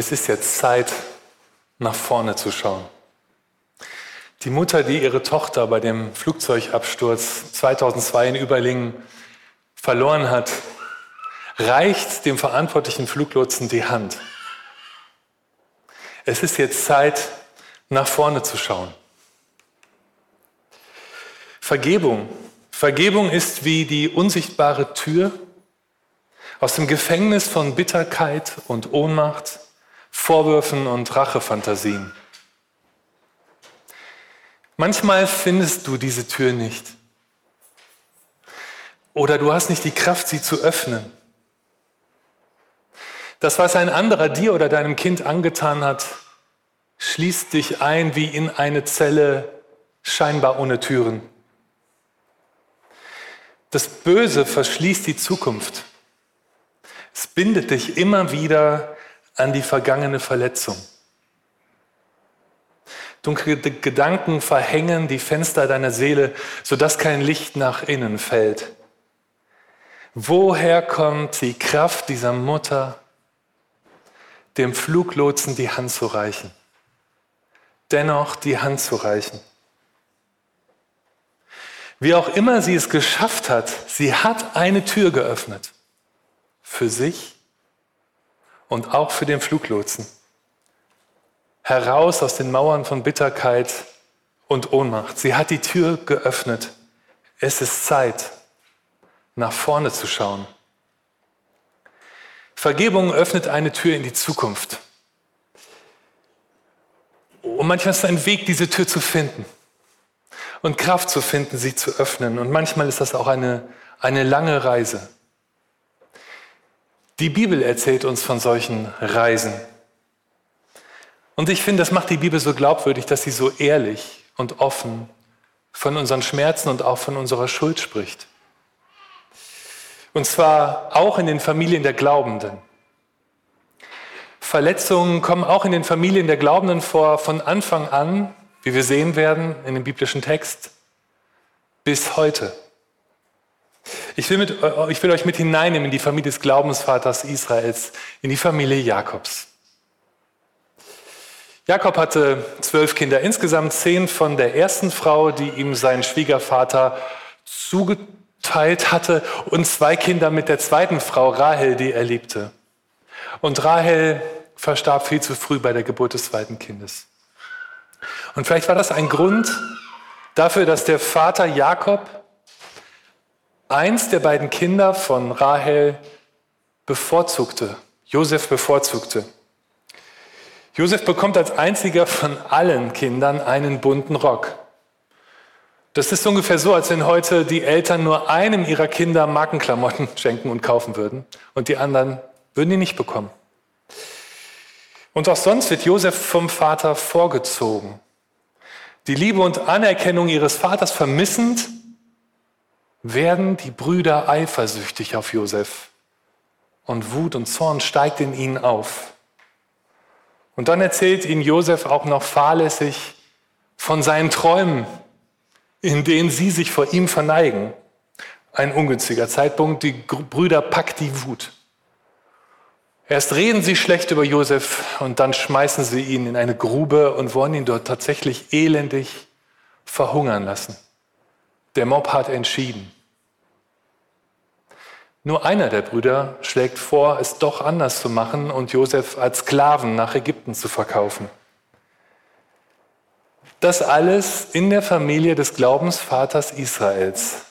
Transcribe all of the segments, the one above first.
Es ist jetzt Zeit, nach vorne zu schauen. Die Mutter, die ihre Tochter bei dem Flugzeugabsturz 2002 in Überlingen verloren hat, reicht dem verantwortlichen Fluglotsen die Hand. Es ist jetzt Zeit, nach vorne zu schauen. Vergebung. Vergebung ist wie die unsichtbare Tür aus dem Gefängnis von Bitterkeit und Ohnmacht, Vorwürfen und Rachefantasien. Manchmal findest du diese Tür nicht. Oder du hast nicht die Kraft, sie zu öffnen. Das, was ein anderer dir oder deinem Kind angetan hat, schließt dich ein wie in eine Zelle, scheinbar ohne Türen. Das Böse verschließt die Zukunft. Es bindet dich immer wieder an die vergangene Verletzung. Dunkle Gedanken verhängen die Fenster deiner Seele, sodass kein Licht nach innen fällt. Woher kommt die Kraft dieser Mutter, dem Fluglotsen die Hand zu reichen? Dennoch die Hand zu reichen. Wie auch immer sie es geschafft hat, sie hat eine Tür geöffnet. Für sich und auch für den Fluglotsen. Heraus aus den Mauern von Bitterkeit und Ohnmacht. Sie hat die Tür geöffnet. Es ist Zeit, nach vorne zu schauen. Vergebung öffnet eine Tür in die Zukunft. Und manchmal ist es ein Weg, diese Tür zu finden und Kraft zu finden, sie zu öffnen. Und manchmal ist das auch eine, eine lange Reise. Die Bibel erzählt uns von solchen Reisen. Und ich finde, das macht die Bibel so glaubwürdig, dass sie so ehrlich und offen von unseren Schmerzen und auch von unserer Schuld spricht. Und zwar auch in den Familien der Glaubenden. Verletzungen kommen auch in den Familien der Glaubenden vor von Anfang an wie wir sehen werden in dem biblischen Text, bis heute. Ich will, mit, ich will euch mit hineinnehmen in die Familie des Glaubensvaters Israels, in die Familie Jakobs. Jakob hatte zwölf Kinder, insgesamt zehn von der ersten Frau, die ihm sein Schwiegervater zugeteilt hatte, und zwei Kinder mit der zweiten Frau, Rahel, die er liebte. Und Rahel verstarb viel zu früh bei der Geburt des zweiten Kindes. Und vielleicht war das ein Grund dafür, dass der Vater Jakob eins der beiden Kinder von Rahel bevorzugte, Josef bevorzugte. Josef bekommt als einziger von allen Kindern einen bunten Rock. Das ist ungefähr so, als wenn heute die Eltern nur einem ihrer Kinder Markenklamotten schenken und kaufen würden und die anderen würden die nicht bekommen. Und auch sonst wird Josef vom Vater vorgezogen. Die Liebe und Anerkennung ihres Vaters vermissend, werden die Brüder eifersüchtig auf Josef. Und Wut und Zorn steigt in ihnen auf. Und dann erzählt ihnen Josef auch noch fahrlässig von seinen Träumen, in denen sie sich vor ihm verneigen. Ein ungünstiger Zeitpunkt, die Brüder packt die Wut. Erst reden sie schlecht über Josef und dann schmeißen sie ihn in eine Grube und wollen ihn dort tatsächlich elendig verhungern lassen. Der Mob hat entschieden. Nur einer der Brüder schlägt vor, es doch anders zu machen und Josef als Sklaven nach Ägypten zu verkaufen. Das alles in der Familie des Glaubensvaters Israels.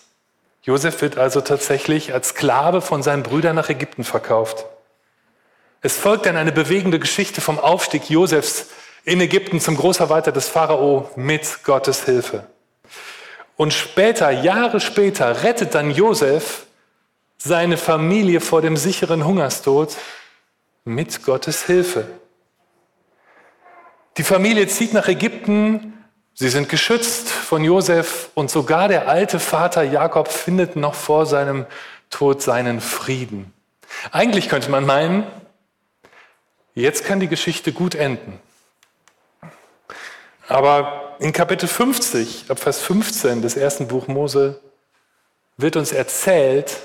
Josef wird also tatsächlich als Sklave von seinen Brüdern nach Ägypten verkauft. Es folgt dann eine bewegende Geschichte vom Aufstieg Josefs in Ägypten zum Großverwalter des Pharao mit Gottes Hilfe. Und später, Jahre später, rettet dann Josef seine Familie vor dem sicheren Hungerstod mit Gottes Hilfe. Die Familie zieht nach Ägypten, sie sind geschützt von Josef und sogar der alte Vater Jakob findet noch vor seinem Tod seinen Frieden. Eigentlich könnte man meinen, Jetzt kann die Geschichte gut enden. Aber in Kapitel 50, ab Vers 15 des ersten Buch Mose, wird uns erzählt,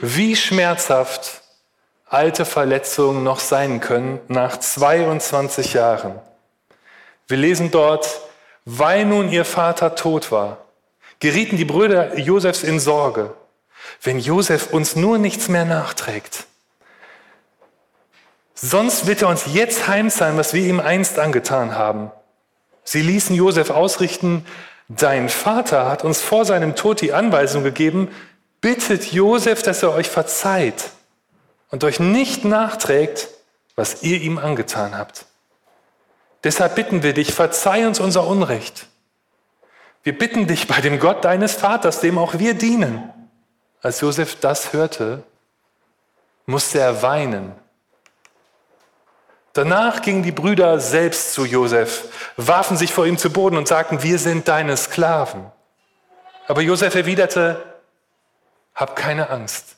wie schmerzhaft alte Verletzungen noch sein können nach 22 Jahren. Wir lesen dort, weil nun ihr Vater tot war, gerieten die Brüder Josefs in Sorge. Wenn Josef uns nur nichts mehr nachträgt, sonst wird er uns jetzt heimzahlen, was wir ihm einst angetan haben. Sie ließen Josef ausrichten, dein Vater hat uns vor seinem Tod die Anweisung gegeben, bittet Josef, dass er euch verzeiht und euch nicht nachträgt, was ihr ihm angetan habt. Deshalb bitten wir dich, verzeih uns unser Unrecht. Wir bitten dich bei dem Gott deines Vaters, dem auch wir dienen. Als Josef das hörte, musste er weinen. Danach gingen die Brüder selbst zu Josef, warfen sich vor ihm zu Boden und sagten, wir sind deine Sklaven. Aber Josef erwiderte, hab keine Angst.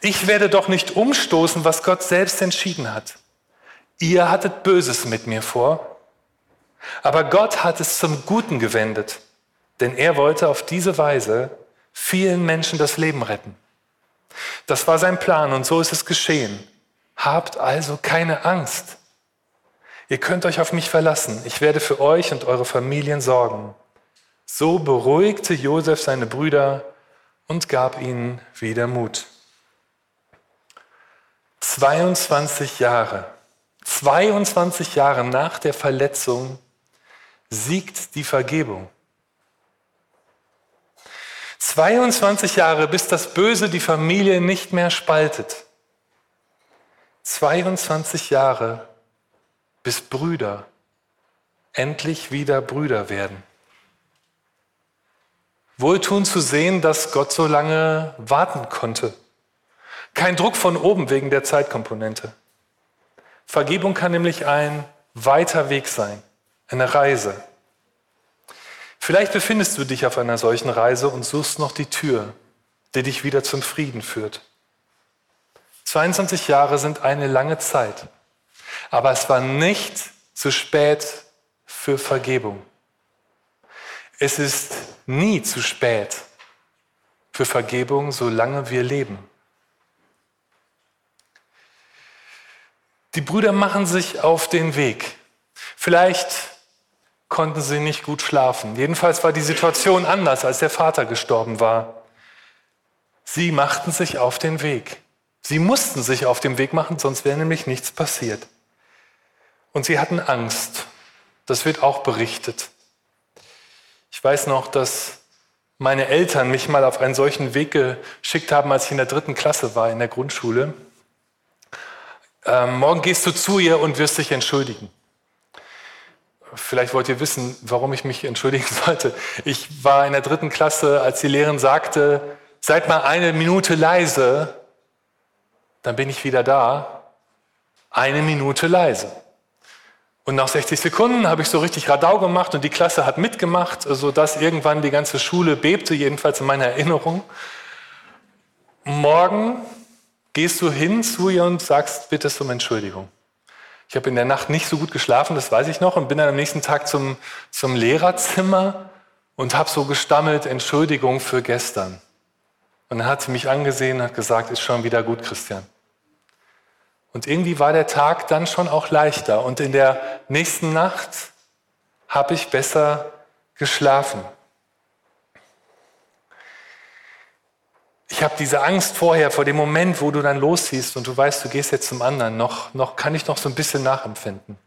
Ich werde doch nicht umstoßen, was Gott selbst entschieden hat. Ihr hattet Böses mit mir vor, aber Gott hat es zum Guten gewendet, denn er wollte auf diese Weise vielen Menschen das Leben retten. Das war sein Plan und so ist es geschehen. Habt also keine Angst. Ihr könnt euch auf mich verlassen. Ich werde für euch und eure Familien sorgen. So beruhigte Josef seine Brüder und gab ihnen wieder Mut. 22 Jahre, 22 Jahre nach der Verletzung siegt die Vergebung. 22 Jahre, bis das Böse die Familie nicht mehr spaltet. 22 Jahre, bis Brüder endlich wieder Brüder werden. Wohltun zu sehen, dass Gott so lange warten konnte. Kein Druck von oben wegen der Zeitkomponente. Vergebung kann nämlich ein weiter Weg sein, eine Reise. Vielleicht befindest du dich auf einer solchen Reise und suchst noch die Tür, die dich wieder zum Frieden führt. 22 Jahre sind eine lange Zeit, aber es war nicht zu spät für Vergebung. Es ist nie zu spät für Vergebung, solange wir leben. Die Brüder machen sich auf den Weg. Vielleicht konnten sie nicht gut schlafen. Jedenfalls war die Situation anders, als der Vater gestorben war. Sie machten sich auf den Weg. Sie mussten sich auf den Weg machen, sonst wäre nämlich nichts passiert. Und sie hatten Angst. Das wird auch berichtet. Ich weiß noch, dass meine Eltern mich mal auf einen solchen Weg geschickt haben, als ich in der dritten Klasse war in der Grundschule. Ähm, morgen gehst du zu ihr und wirst dich entschuldigen. Vielleicht wollt ihr wissen, warum ich mich entschuldigen sollte. Ich war in der dritten Klasse, als die Lehrerin sagte, seid mal eine Minute leise, dann bin ich wieder da. Eine Minute leise. Und nach 60 Sekunden habe ich so richtig Radau gemacht und die Klasse hat mitgemacht, sodass irgendwann die ganze Schule bebte, jedenfalls in meiner Erinnerung. Morgen gehst du hin zu ihr und sagst, bitte um Entschuldigung. Ich habe in der Nacht nicht so gut geschlafen, das weiß ich noch, und bin dann am nächsten Tag zum, zum Lehrerzimmer und habe so gestammelt, Entschuldigung für gestern. Und dann hat sie mich angesehen und hat gesagt, ist schon wieder gut, Christian. Und irgendwie war der Tag dann schon auch leichter. Und in der nächsten Nacht habe ich besser geschlafen. Ich habe diese Angst vorher, vor dem Moment, wo du dann losziehst und du weißt, du gehst jetzt zum anderen, noch, noch kann ich noch so ein bisschen nachempfinden.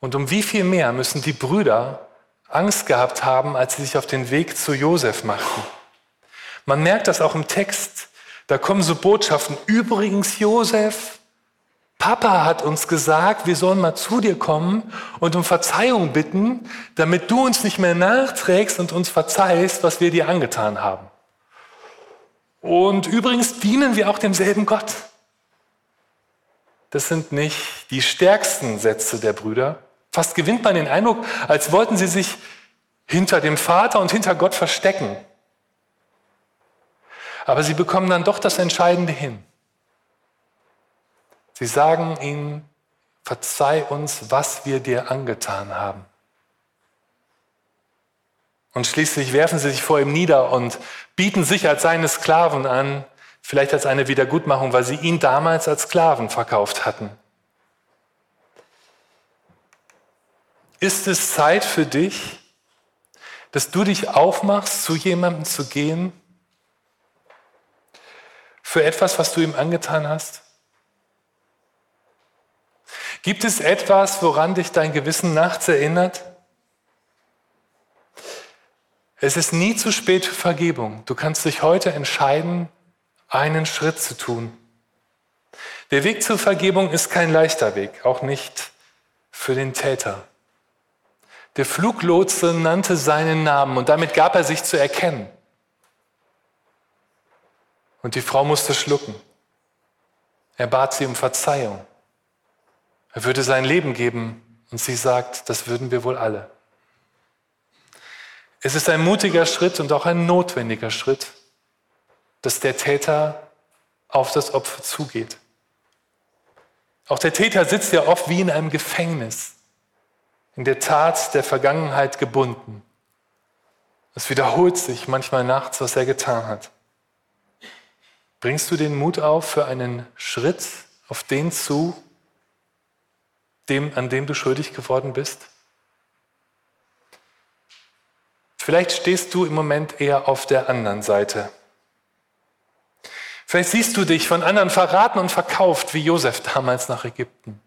Und um wie viel mehr müssen die Brüder Angst gehabt haben, als sie sich auf den Weg zu Josef machten. Man merkt das auch im Text. Da kommen so Botschaften. Übrigens, Josef, Papa hat uns gesagt, wir sollen mal zu dir kommen und um Verzeihung bitten, damit du uns nicht mehr nachträgst und uns verzeihst, was wir dir angetan haben. Und übrigens dienen wir auch demselben Gott. Das sind nicht die stärksten Sätze der Brüder. Fast gewinnt man den Eindruck, als wollten sie sich hinter dem Vater und hinter Gott verstecken. Aber sie bekommen dann doch das Entscheidende hin. Sie sagen ihm, verzeih uns, was wir dir angetan haben. Und schließlich werfen sie sich vor ihm nieder und bieten sich als seine Sklaven an. vielleicht als eine Wiedergutmachung, weil sie ihn damals als Sklaven verkauft hatten. Ist es Zeit für dich, dass du dich aufmachst, zu jemandem zu gehen, für etwas, was du ihm angetan hast? Gibt es etwas, woran dich dein Gewissen nachts erinnert? Es ist nie zu spät für Vergebung. Du kannst dich heute entscheiden, einen Schritt zu tun. Der Weg zur Vergebung ist kein leichter Weg, auch nicht für den Täter. Der Fluglotse nannte seinen Namen und damit gab er sich zu erkennen. Und die Frau musste schlucken. Er bat sie um Verzeihung. Er würde sein Leben geben und sie sagt, das würden wir wohl alle. Es ist ein mutiger Schritt und auch ein notwendiger Schritt, dass der Täter auf das Opfer zugeht. Auch der Täter sitzt ja oft wie in einem Gefängnis, in der Tat der Vergangenheit gebunden. Es wiederholt sich manchmal nachts, was er getan hat. Bringst du den Mut auf für einen Schritt auf den zu, dem, an dem du schuldig geworden bist? Vielleicht stehst du im Moment eher auf der anderen Seite. Vielleicht siehst du dich von anderen verraten und verkauft, wie Josef damals nach Ägypten.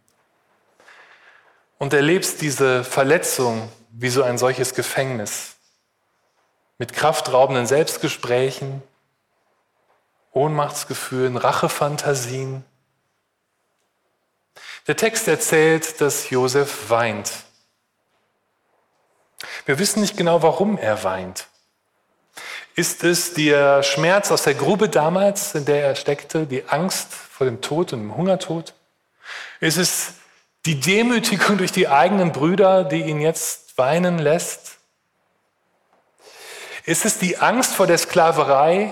Und erlebst diese Verletzung wie so ein solches Gefängnis. Mit kraftraubenden Selbstgesprächen, Ohnmachtsgefühlen, Rachefantasien. Der Text erzählt, dass Josef weint. Wir wissen nicht genau, warum er weint. Ist es der Schmerz aus der Grube damals, in der er steckte, die Angst vor dem Tod und dem Hungertod? Ist es die Demütigung durch die eigenen Brüder, die ihn jetzt weinen lässt? Ist es die Angst vor der Sklaverei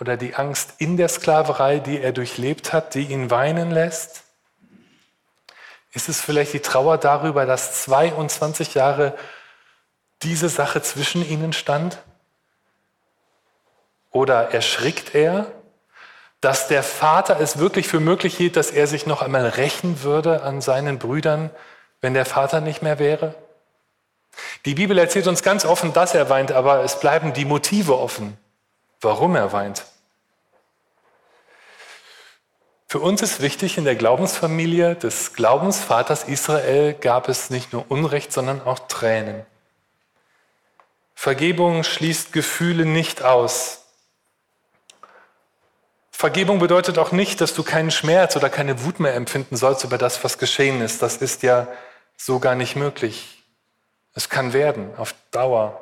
oder die Angst in der Sklaverei, die er durchlebt hat, die ihn weinen lässt? Ist es vielleicht die Trauer darüber, dass 22 Jahre diese Sache zwischen ihnen stand? Oder erschrickt er, dass der Vater es wirklich für möglich hielt, dass er sich noch einmal rächen würde an seinen Brüdern, wenn der Vater nicht mehr wäre? Die Bibel erzählt uns ganz offen, dass er weint, aber es bleiben die Motive offen, warum er weint. Für uns ist wichtig, in der Glaubensfamilie des Glaubensvaters Israel gab es nicht nur Unrecht, sondern auch Tränen. Vergebung schließt Gefühle nicht aus. Vergebung bedeutet auch nicht, dass du keinen Schmerz oder keine Wut mehr empfinden sollst über das, was geschehen ist. Das ist ja so gar nicht möglich. Es kann werden, auf Dauer.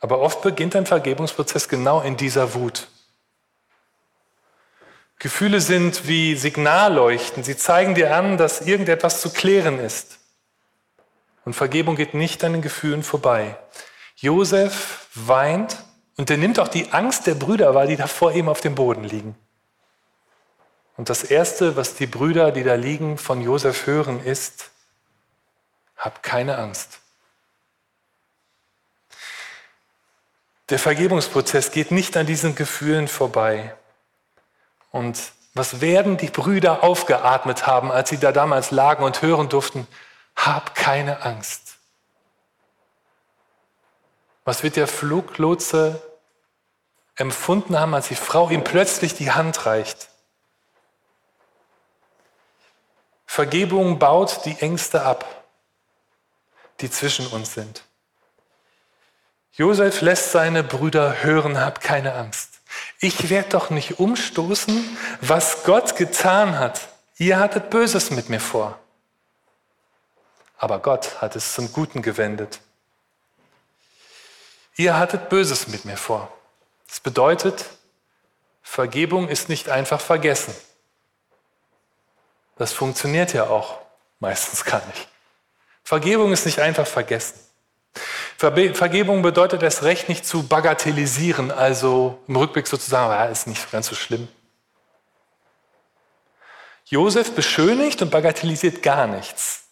Aber oft beginnt ein Vergebungsprozess genau in dieser Wut. Gefühle sind wie Signalleuchten. Sie zeigen dir an, dass irgendetwas zu klären ist. Und Vergebung geht nicht an den Gefühlen vorbei. Josef weint und er nimmt auch die Angst der Brüder wahr, die da vor ihm auf dem Boden liegen. Und das Erste, was die Brüder, die da liegen, von Josef hören, ist, hab keine Angst. Der Vergebungsprozess geht nicht an diesen Gefühlen vorbei. Und was werden die Brüder aufgeatmet haben, als sie da damals lagen und hören durften, hab keine Angst. Was wird der Fluglotse empfunden haben, als die Frau ihm plötzlich die Hand reicht? Vergebung baut die Ängste ab, die zwischen uns sind. Josef lässt seine Brüder hören, hab keine Angst. Ich werde doch nicht umstoßen, was Gott getan hat. Ihr hattet Böses mit mir vor. Aber Gott hat es zum Guten gewendet. Ihr hattet Böses mit mir vor. Das bedeutet, Vergebung ist nicht einfach vergessen. Das funktioniert ja auch meistens gar nicht. Vergebung ist nicht einfach vergessen. Vergebung bedeutet das Recht nicht zu bagatellisieren, also im Rückblick sozusagen, ja, ist nicht ganz so schlimm. Josef beschönigt und bagatellisiert gar nichts.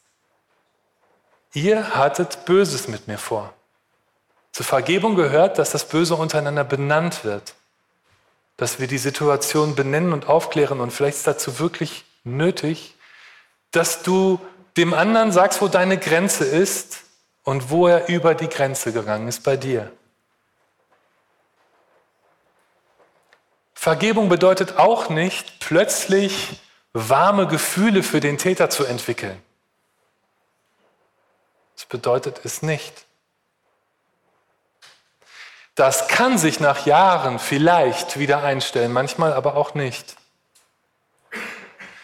Ihr hattet Böses mit mir vor. Zur Vergebung gehört, dass das Böse untereinander benannt wird. dass wir die Situation benennen und aufklären und vielleicht ist dazu wirklich nötig, dass du dem anderen sagst, wo deine Grenze ist und wo er über die Grenze gegangen ist bei dir. Vergebung bedeutet auch nicht, plötzlich warme Gefühle für den Täter zu entwickeln. Das bedeutet es nicht. Das kann sich nach Jahren vielleicht wieder einstellen, manchmal aber auch nicht.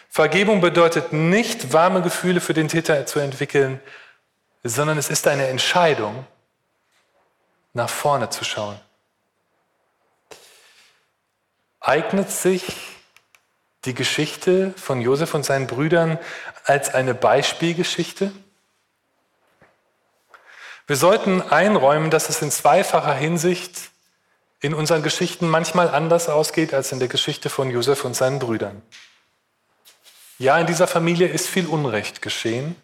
Vergebung bedeutet nicht, warme Gefühle für den Täter zu entwickeln, sondern es ist eine Entscheidung, nach vorne zu schauen. Eignet sich die Geschichte von Josef und seinen Brüdern als eine Beispielgeschichte? Wir sollten einräumen, dass es in zweifacher Hinsicht in unseren Geschichten manchmal anders ausgeht als in der Geschichte von Josef und seinen Brüdern. Ja, in dieser Familie ist viel Unrecht geschehen,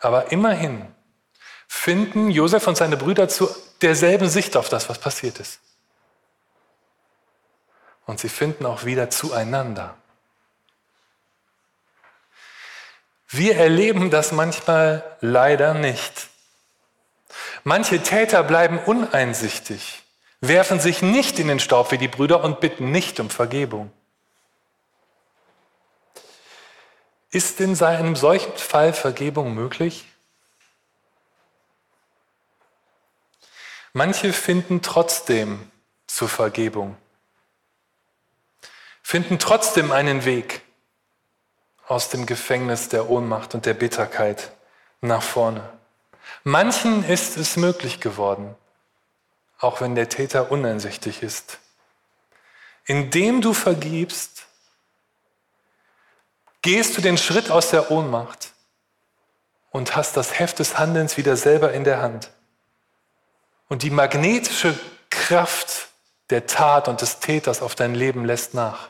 aber immerhin finden Josef und seine Brüder zu derselben Sicht auf das, was passiert ist. Und sie finden auch wieder zueinander. Wir erleben das manchmal leider nicht. Manche Täter bleiben uneinsichtig, werfen sich nicht in den Staub wie die Brüder und bitten nicht um Vergebung. Ist in einem solchen Fall Vergebung möglich? Manche finden trotzdem zur Vergebung, finden trotzdem einen Weg aus dem Gefängnis der Ohnmacht und der Bitterkeit nach vorne. Manchen ist es möglich geworden, auch wenn der Täter uneinsichtig ist. Indem du vergibst, gehst du den Schritt aus der Ohnmacht und hast das Heft des Handelns wieder selber in der Hand. Und die magnetische Kraft der Tat und des Täters auf dein Leben lässt nach,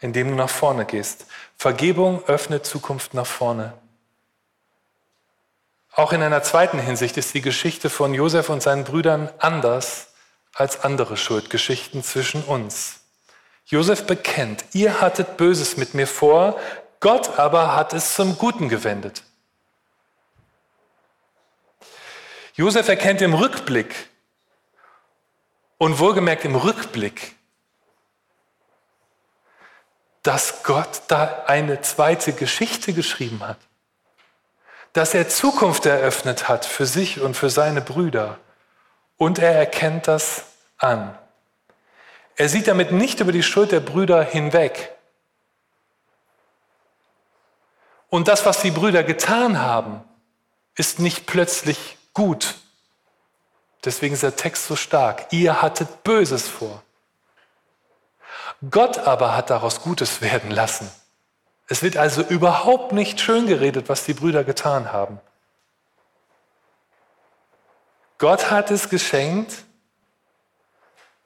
indem du nach vorne gehst. Vergebung öffnet Zukunft nach vorne. Auch in einer zweiten Hinsicht ist die Geschichte von Josef und seinen Brüdern anders als andere Schuldgeschichten zwischen uns. Josef bekennt, ihr hattet Böses mit mir vor, Gott aber hat es zum Guten gewendet. Josef erkennt im Rückblick und wohlgemerkt im Rückblick, dass Gott da eine zweite Geschichte geschrieben hat dass er Zukunft eröffnet hat für sich und für seine Brüder. Und er erkennt das an. Er sieht damit nicht über die Schuld der Brüder hinweg. Und das, was die Brüder getan haben, ist nicht plötzlich gut. Deswegen ist der Text so stark. Ihr hattet Böses vor. Gott aber hat daraus Gutes werden lassen. Es wird also überhaupt nicht schön geredet, was die Brüder getan haben. Gott hat es geschenkt,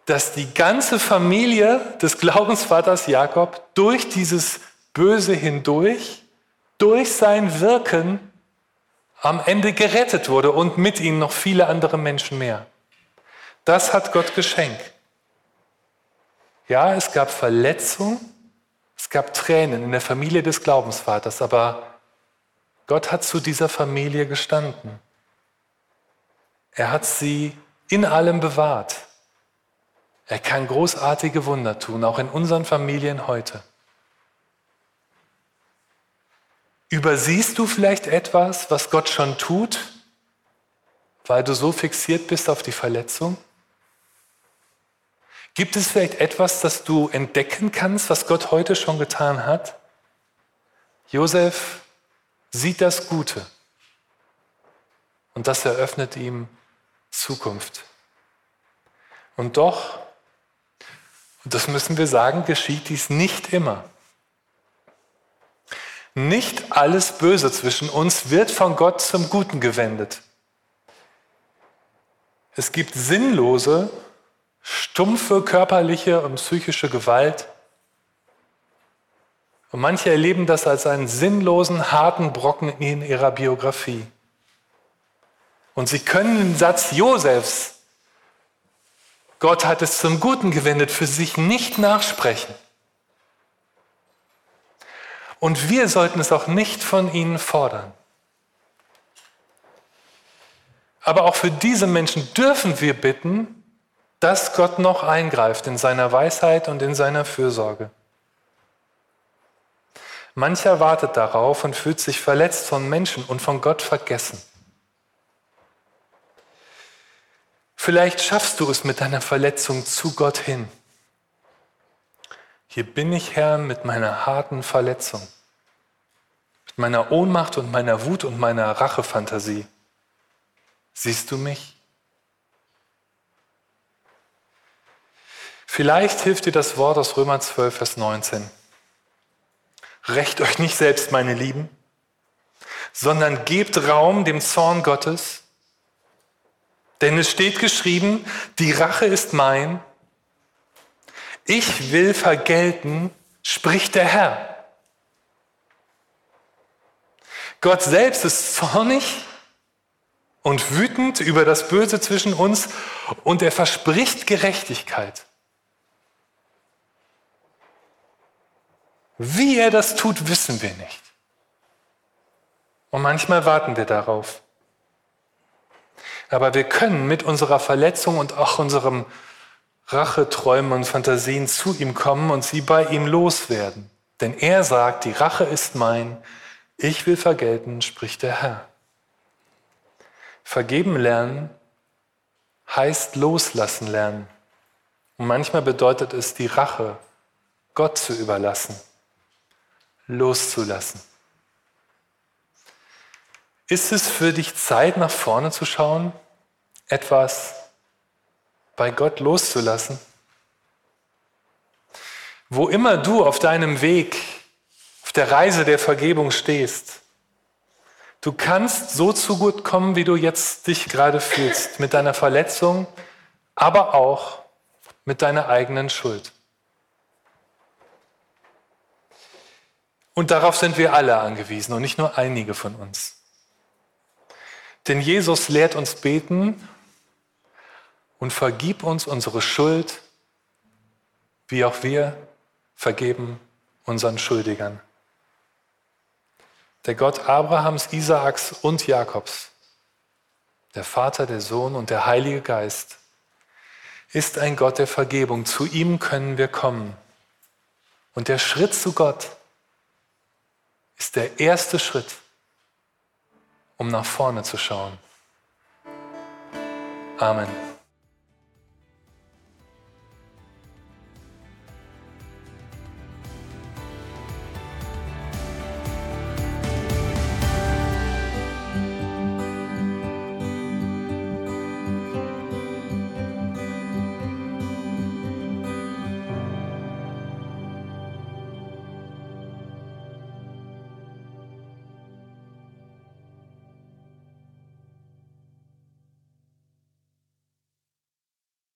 dass die ganze Familie des Glaubensvaters Jakob durch dieses Böse hindurch, durch sein Wirken am Ende gerettet wurde und mit ihnen noch viele andere Menschen mehr. Das hat Gott geschenkt. Ja, es gab Verletzungen, es gab Tränen in der Familie des Glaubensvaters, aber Gott hat zu dieser Familie gestanden. Er hat sie in allem bewahrt. Er kann großartige Wunder tun, auch in unseren Familien heute. Übersiehst du vielleicht etwas, was Gott schon tut, weil du so fixiert bist auf die Verletzung? Gibt es vielleicht etwas, das du entdecken kannst, was Gott heute schon getan hat? Josef sieht das Gute und das eröffnet ihm Zukunft. Und doch, und das müssen wir sagen, geschieht dies nicht immer. Nicht alles Böse zwischen uns wird von Gott zum Guten gewendet. Es gibt sinnlose stumpfe körperliche und psychische Gewalt. Und manche erleben das als einen sinnlosen, harten Brocken in ihrer Biografie. Und sie können den Satz Josefs Gott hat es zum Guten gewendet, für sich nicht nachsprechen. Und wir sollten es auch nicht von ihnen fordern. Aber auch für diese Menschen dürfen wir bitten, dass Gott noch eingreift in seiner Weisheit und in seiner Fürsorge. Mancher wartet darauf und fühlt sich verletzt von Menschen und von Gott vergessen. Vielleicht schaffst du es mit deiner Verletzung zu Gott hin. Hier bin ich, Herr, mit meiner harten Verletzung, mit meiner Ohnmacht und meiner Wut und meiner Rachefantasie. Siehst du mich? Vielleicht hilft dir das Wort aus Römer 12, Vers 19. Recht euch nicht selbst, meine Lieben, sondern gebt Raum dem Zorn Gottes. Denn es steht geschrieben, die Rache ist mein. Ich will vergelten, spricht der Herr. Gott selbst ist zornig und wütend über das Böse zwischen uns und er verspricht Gerechtigkeit. Wie er das tut, wissen wir nicht. Und manchmal warten wir darauf. Aber wir können mit unserer Verletzung und auch unserem Racheträumen und Fantasien zu ihm kommen und sie bei ihm loswerden. Denn er sagt, die Rache ist mein, ich will vergelten, spricht der Herr. Vergeben lernen heißt loslassen lernen. Und manchmal bedeutet es, die Rache Gott zu überlassen, loszulassen. Ist es für dich Zeit, nach vorne zu schauen, etwas bei Gott loszulassen? Wo immer du auf deinem Weg, auf der Reise der Vergebung stehst, Du kannst so zu gut kommen, wie du jetzt dich gerade fühlst, mit deiner Verletzung, aber auch mit deiner eigenen Schuld. Und darauf sind wir alle angewiesen und nicht nur einige von uns. Denn Jesus lehrt uns beten und vergib uns unsere Schuld, wie auch wir vergeben unseren Schuldigern der Gott Abrahams, Isaaks und Jakobs, der Vater, der Sohn und der Heilige Geist, ist ein Gott der Vergebung. Zu ihm können wir kommen. Und der Schritt zu Gott ist der erste Schritt, um nach vorne zu schauen. Amen.